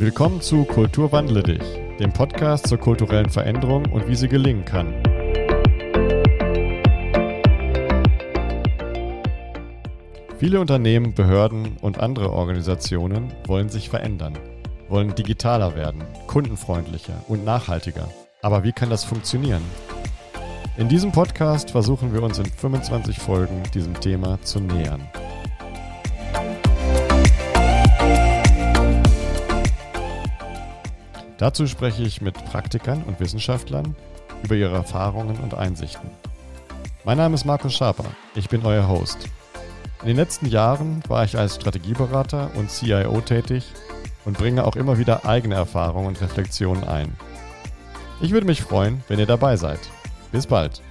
Willkommen zu Kultur wandle dich, dem Podcast zur kulturellen Veränderung und wie sie gelingen kann. Viele Unternehmen, Behörden und andere Organisationen wollen sich verändern, wollen digitaler werden, kundenfreundlicher und nachhaltiger. Aber wie kann das funktionieren? In diesem Podcast versuchen wir uns in 25 Folgen diesem Thema zu nähern. Dazu spreche ich mit Praktikern und Wissenschaftlern über ihre Erfahrungen und Einsichten. Mein Name ist Markus Schaper, ich bin euer Host. In den letzten Jahren war ich als Strategieberater und CIO tätig und bringe auch immer wieder eigene Erfahrungen und Reflexionen ein. Ich würde mich freuen, wenn ihr dabei seid. Bis bald.